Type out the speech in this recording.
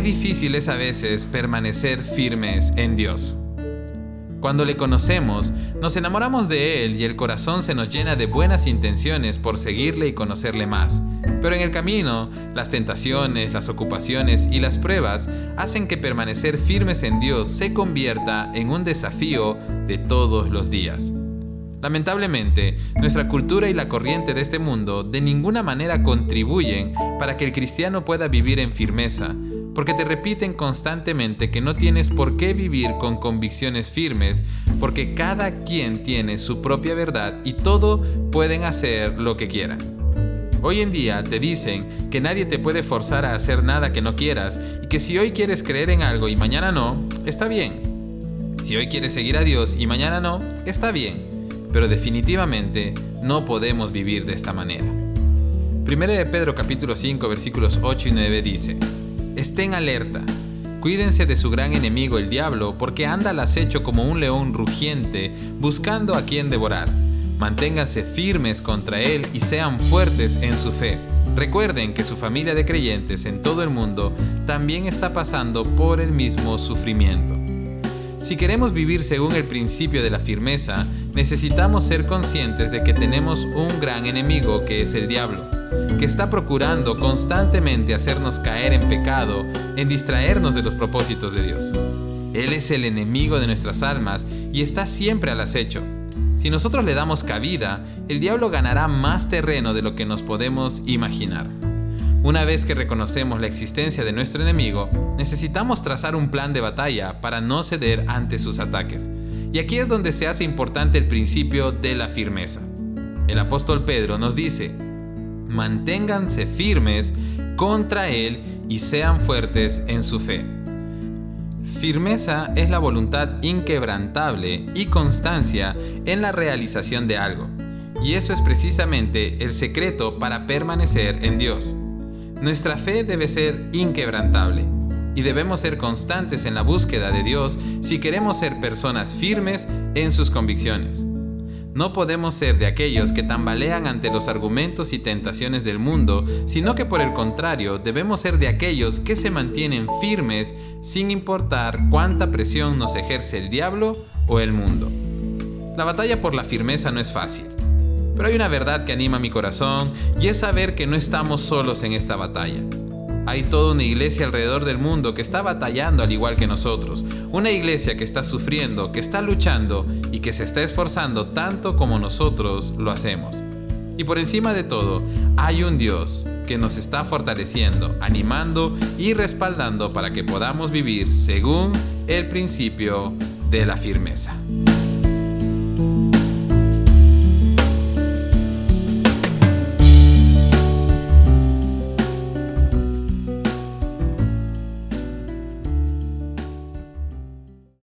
difícil es a veces permanecer firmes en Dios. Cuando le conocemos, nos enamoramos de Él y el corazón se nos llena de buenas intenciones por seguirle y conocerle más. Pero en el camino, las tentaciones, las ocupaciones y las pruebas hacen que permanecer firmes en Dios se convierta en un desafío de todos los días. Lamentablemente, nuestra cultura y la corriente de este mundo de ninguna manera contribuyen para que el cristiano pueda vivir en firmeza, porque te repiten constantemente que no tienes por qué vivir con convicciones firmes, porque cada quien tiene su propia verdad y todo pueden hacer lo que quieran. Hoy en día te dicen que nadie te puede forzar a hacer nada que no quieras y que si hoy quieres creer en algo y mañana no, está bien. Si hoy quieres seguir a Dios y mañana no, está bien. Pero definitivamente no podemos vivir de esta manera. Primero de Pedro capítulo 5 versículos 8 y 9 dice, Estén alerta. Cuídense de su gran enemigo el diablo, porque anda al acecho como un león rugiente, buscando a quien devorar. Manténganse firmes contra él y sean fuertes en su fe. Recuerden que su familia de creyentes en todo el mundo también está pasando por el mismo sufrimiento. Si queremos vivir según el principio de la firmeza, necesitamos ser conscientes de que tenemos un gran enemigo que es el diablo que está procurando constantemente hacernos caer en pecado, en distraernos de los propósitos de Dios. Él es el enemigo de nuestras almas y está siempre al acecho. Si nosotros le damos cabida, el diablo ganará más terreno de lo que nos podemos imaginar. Una vez que reconocemos la existencia de nuestro enemigo, necesitamos trazar un plan de batalla para no ceder ante sus ataques. Y aquí es donde se hace importante el principio de la firmeza. El apóstol Pedro nos dice, manténganse firmes contra Él y sean fuertes en su fe. Firmeza es la voluntad inquebrantable y constancia en la realización de algo. Y eso es precisamente el secreto para permanecer en Dios. Nuestra fe debe ser inquebrantable y debemos ser constantes en la búsqueda de Dios si queremos ser personas firmes en sus convicciones. No podemos ser de aquellos que tambalean ante los argumentos y tentaciones del mundo, sino que por el contrario debemos ser de aquellos que se mantienen firmes sin importar cuánta presión nos ejerce el diablo o el mundo. La batalla por la firmeza no es fácil, pero hay una verdad que anima mi corazón y es saber que no estamos solos en esta batalla. Hay toda una iglesia alrededor del mundo que está batallando al igual que nosotros. Una iglesia que está sufriendo, que está luchando y que se está esforzando tanto como nosotros lo hacemos. Y por encima de todo, hay un Dios que nos está fortaleciendo, animando y respaldando para que podamos vivir según el principio de la firmeza.